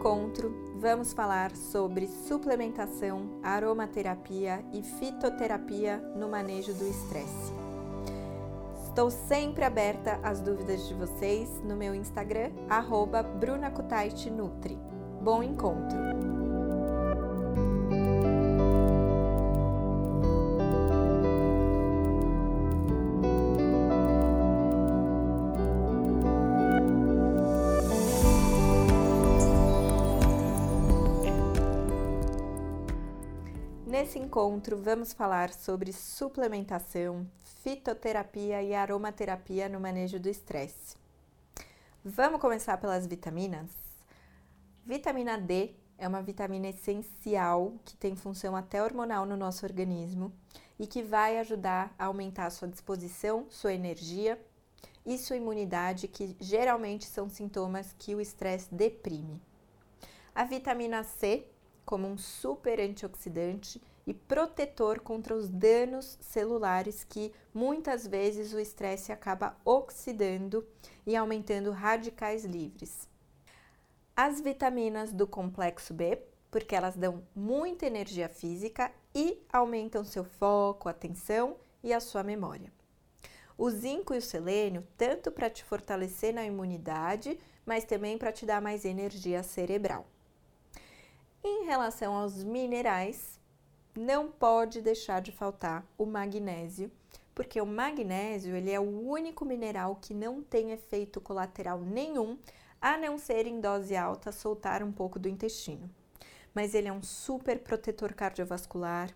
Encontro, vamos falar sobre suplementação, aromaterapia e fitoterapia no manejo do estresse. Estou sempre aberta às dúvidas de vocês no meu Instagram, brunacutaitnutri. Bom encontro! Encontro, vamos falar sobre suplementação, fitoterapia e aromaterapia no manejo do estresse. Vamos começar pelas vitaminas? Vitamina D é uma vitamina essencial que tem função até hormonal no nosso organismo e que vai ajudar a aumentar a sua disposição, sua energia e sua imunidade, que geralmente são sintomas que o estresse deprime. A vitamina C, como um super antioxidante, e protetor contra os danos celulares que muitas vezes o estresse acaba oxidando e aumentando radicais livres. As vitaminas do complexo B, porque elas dão muita energia física e aumentam seu foco, atenção e a sua memória. O zinco e o selênio, tanto para te fortalecer na imunidade, mas também para te dar mais energia cerebral. Em relação aos minerais, não pode deixar de faltar o magnésio, porque o magnésio ele é o único mineral que não tem efeito colateral nenhum, a não ser em dose alta soltar um pouco do intestino. Mas ele é um super protetor cardiovascular,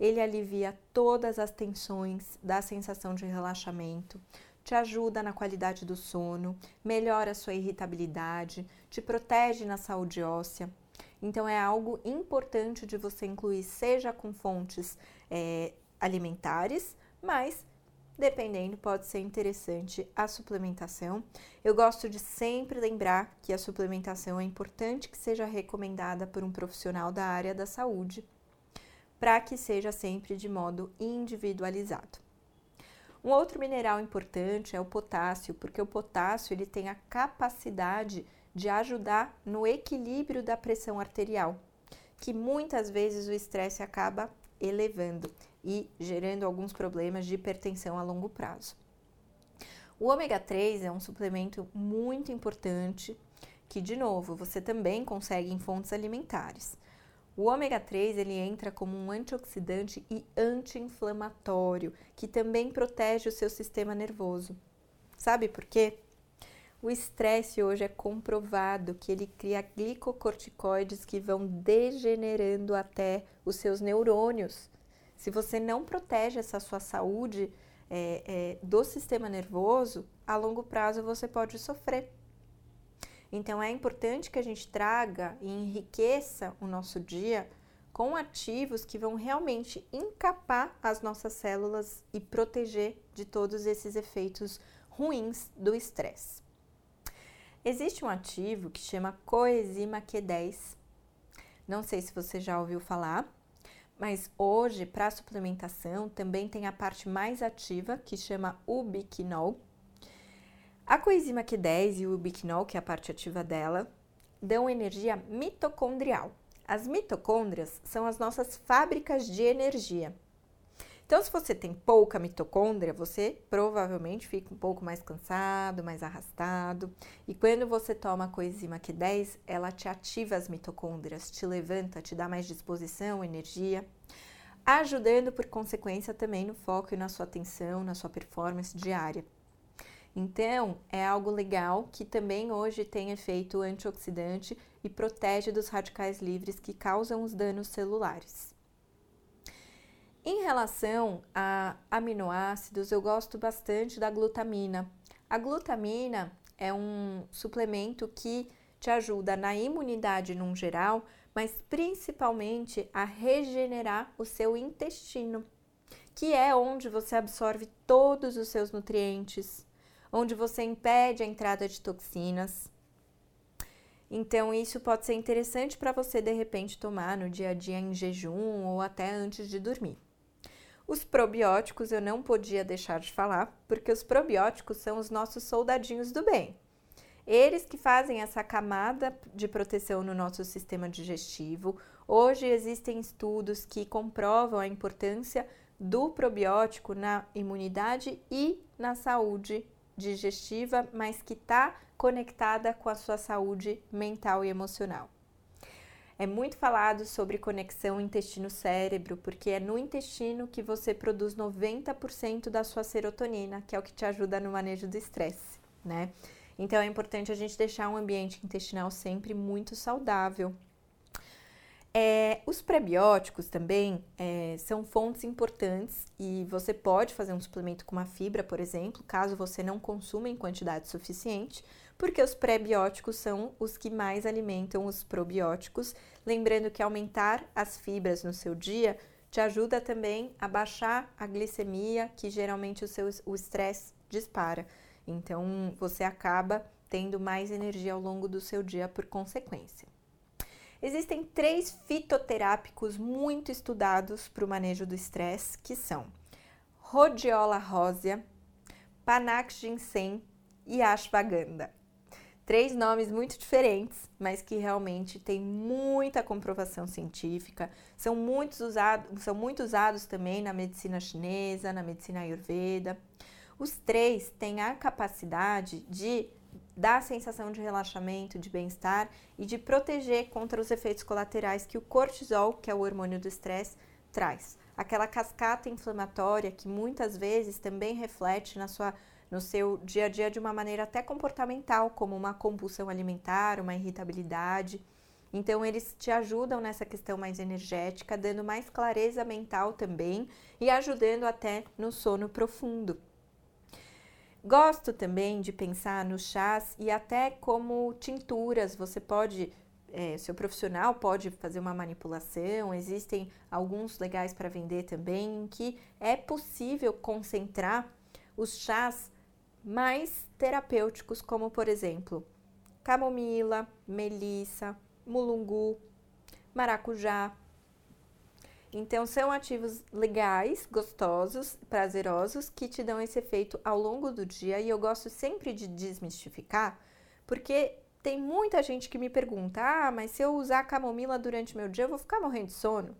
ele alivia todas as tensões, dá sensação de relaxamento, te ajuda na qualidade do sono, melhora sua irritabilidade, te protege na saúde óssea. Então é algo importante de você incluir, seja com fontes é, alimentares, mas dependendo, pode ser interessante a suplementação. Eu gosto de sempre lembrar que a suplementação é importante que seja recomendada por um profissional da área da saúde, para que seja sempre de modo individualizado. Um outro mineral importante é o potássio, porque o potássio ele tem a capacidade de ajudar no equilíbrio da pressão arterial, que muitas vezes o estresse acaba elevando e gerando alguns problemas de hipertensão a longo prazo. O ômega 3 é um suplemento muito importante que, de novo, você também consegue em fontes alimentares. O ômega 3 ele entra como um antioxidante e anti-inflamatório, que também protege o seu sistema nervoso. Sabe por quê? O estresse hoje é comprovado que ele cria glicocorticoides que vão degenerando até os seus neurônios. Se você não protege essa sua saúde é, é, do sistema nervoso, a longo prazo você pode sofrer. Então é importante que a gente traga e enriqueça o nosso dia com ativos que vão realmente encapar as nossas células e proteger de todos esses efeitos ruins do estresse. Existe um ativo que chama coenzima Q10. Não sei se você já ouviu falar, mas hoje para suplementação também tem a parte mais ativa que chama ubiquinol. A coenzima Q10 e o ubiquinol, que é a parte ativa dela, dão energia mitocondrial. As mitocôndrias são as nossas fábricas de energia. Então, se você tem pouca mitocôndria, você provavelmente fica um pouco mais cansado, mais arrastado. E quando você toma a coenzima Q10, ela te ativa as mitocôndrias, te levanta, te dá mais disposição, energia, ajudando por consequência também no foco e na sua atenção, na sua performance diária. Então, é algo legal que também hoje tem efeito antioxidante e protege dos radicais livres que causam os danos celulares. Em relação a aminoácidos, eu gosto bastante da glutamina. A glutamina é um suplemento que te ajuda na imunidade num geral, mas principalmente a regenerar o seu intestino, que é onde você absorve todos os seus nutrientes, onde você impede a entrada de toxinas. Então, isso pode ser interessante para você de repente tomar no dia a dia em jejum ou até antes de dormir. Os probióticos eu não podia deixar de falar, porque os probióticos são os nossos soldadinhos do bem. Eles que fazem essa camada de proteção no nosso sistema digestivo. Hoje existem estudos que comprovam a importância do probiótico na imunidade e na saúde digestiva, mas que está conectada com a sua saúde mental e emocional. É muito falado sobre conexão intestino-cérebro, porque é no intestino que você produz 90% da sua serotonina, que é o que te ajuda no manejo do estresse, né? Então é importante a gente deixar um ambiente intestinal sempre muito saudável. É, os prebióticos também é, são fontes importantes e você pode fazer um suplemento com uma fibra, por exemplo, caso você não consuma em quantidade suficiente, porque os prebióticos são os que mais alimentam os probióticos. Lembrando que aumentar as fibras no seu dia te ajuda também a baixar a glicemia, que geralmente o seu o estresse dispara. Então você acaba tendo mais energia ao longo do seu dia por consequência. Existem três fitoterápicos muito estudados para o manejo do estresse, que são Rhodiola rósea, Panax ginseng e Ashwagandha. Três nomes muito diferentes, mas que realmente têm muita comprovação científica, são, são muito usados também na medicina chinesa, na medicina ayurveda. Os três têm a capacidade de dar sensação de relaxamento, de bem-estar e de proteger contra os efeitos colaterais que o cortisol, que é o hormônio do estresse, traz. Aquela cascata inflamatória que muitas vezes também reflete na sua no seu dia a dia de uma maneira até comportamental, como uma compulsão alimentar, uma irritabilidade. Então, eles te ajudam nessa questão mais energética, dando mais clareza mental também e ajudando até no sono profundo. Gosto também de pensar nos chás e até como tinturas. Você pode, é, seu profissional pode fazer uma manipulação. Existem alguns legais para vender também, que é possível concentrar os chás mais terapêuticos, como por exemplo camomila, melissa, mulungu, maracujá, então, são ativos legais, gostosos, prazerosos, que te dão esse efeito ao longo do dia. E eu gosto sempre de desmistificar, porque tem muita gente que me pergunta: ah, mas se eu usar camomila durante meu dia, eu vou ficar morrendo de sono?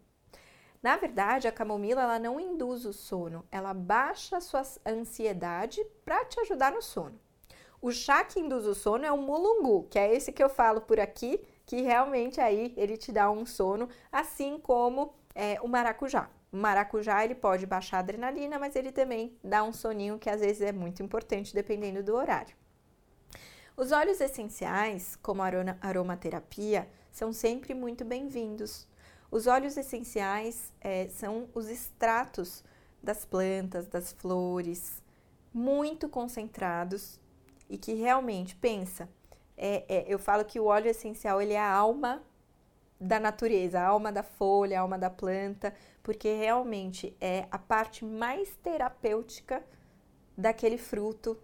Na verdade, a camomila ela não induz o sono, ela baixa a sua ansiedade para te ajudar no sono. O chá que induz o sono é o mulungu, que é esse que eu falo por aqui, que realmente aí ele te dá um sono, assim como é, o maracujá. O maracujá ele pode baixar a adrenalina, mas ele também dá um soninho que às vezes é muito importante dependendo do horário. Os óleos essenciais, como a aromaterapia, são sempre muito bem-vindos. Os óleos essenciais é, são os extratos das plantas, das flores, muito concentrados e que realmente pensa. É, é, eu falo que o óleo essencial ele é a alma da natureza, a alma da folha, a alma da planta, porque realmente é a parte mais terapêutica daquele fruto.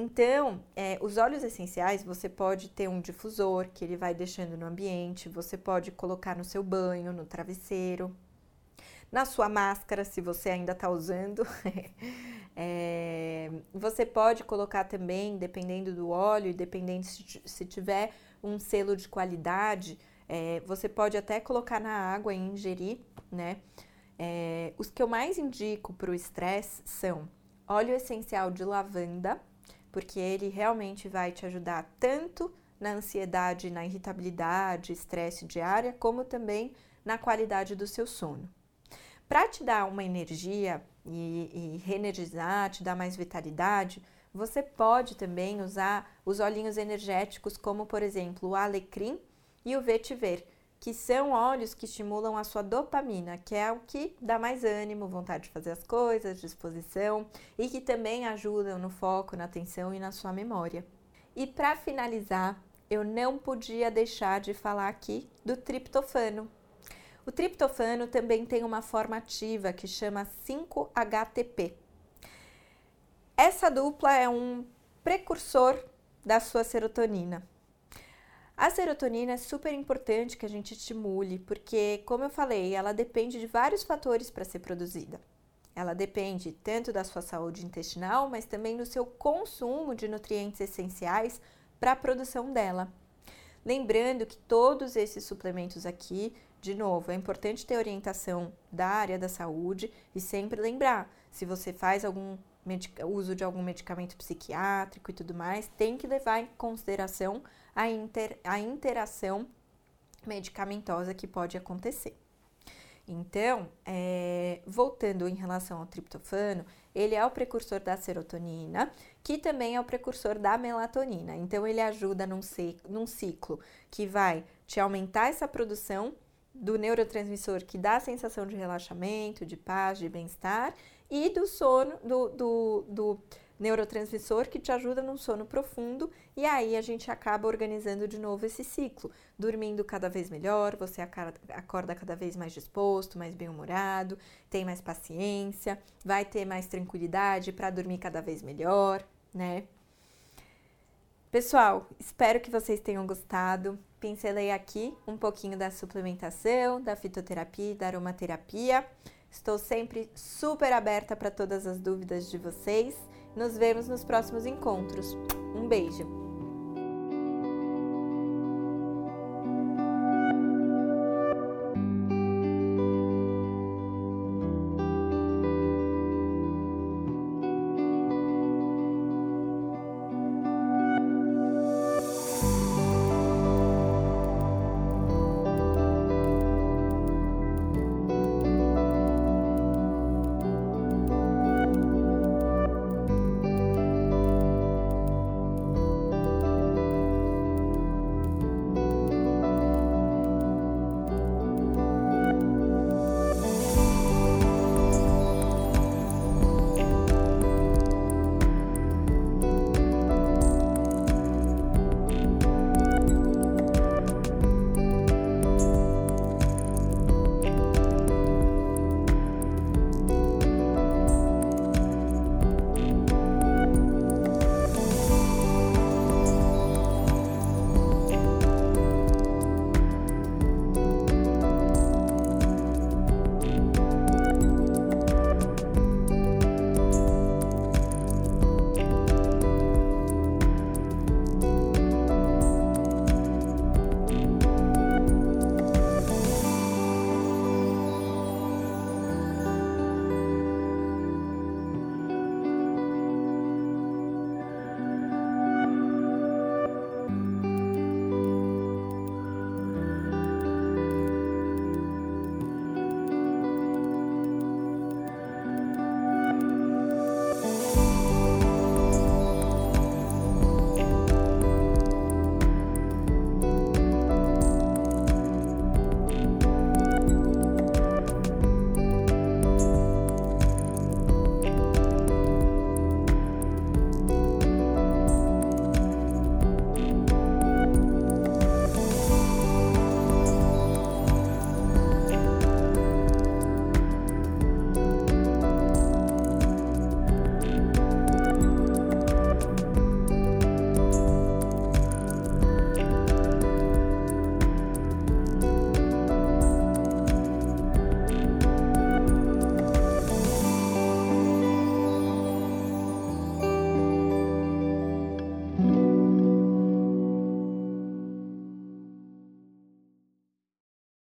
Então, é, os óleos essenciais você pode ter um difusor que ele vai deixando no ambiente, você pode colocar no seu banho, no travesseiro, na sua máscara, se você ainda está usando. é, você pode colocar também, dependendo do óleo dependendo se, se tiver um selo de qualidade, é, você pode até colocar na água e ingerir, né? É, os que eu mais indico para o estresse são óleo essencial de lavanda, porque ele realmente vai te ajudar tanto na ansiedade, na irritabilidade, estresse diária, como também na qualidade do seu sono. Para te dar uma energia e, e reenergizar, te dar mais vitalidade, você pode também usar os olhinhos energéticos, como por exemplo o alecrim e o vetiver, que são óleos que estimulam a sua dopamina, que é o que dá mais ânimo, vontade de fazer as coisas, disposição e que também ajudam no foco, na atenção e na sua memória. E para finalizar, eu não podia deixar de falar aqui do triptofano. O triptofano também tem uma forma ativa que chama 5-HTP. Essa dupla é um precursor da sua serotonina. A serotonina é super importante que a gente estimule, porque, como eu falei, ela depende de vários fatores para ser produzida. Ela depende tanto da sua saúde intestinal, mas também do seu consumo de nutrientes essenciais para a produção dela. Lembrando que todos esses suplementos aqui, de novo, é importante ter orientação da área da saúde e sempre lembrar, se você faz algum uso de algum medicamento psiquiátrico e tudo mais, tem que levar em consideração a, inter, a interação medicamentosa que pode acontecer. Então, é, voltando em relação ao triptofano, ele é o precursor da serotonina, que também é o precursor da melatonina. Então, ele ajuda num, num ciclo que vai te aumentar essa produção do neurotransmissor que dá a sensação de relaxamento, de paz, de bem-estar, e do sono, do, do, do neurotransmissor que te ajuda num sono profundo e aí a gente acaba organizando de novo esse ciclo, dormindo cada vez melhor, você acorda cada vez mais disposto, mais bem-humorado, tem mais paciência, vai ter mais tranquilidade para dormir cada vez melhor, né? Pessoal, espero que vocês tenham gostado. Pincelei aqui um pouquinho da suplementação, da fitoterapia da aromaterapia. Estou sempre super aberta para todas as dúvidas de vocês. Nos vemos nos próximos encontros. Um beijo!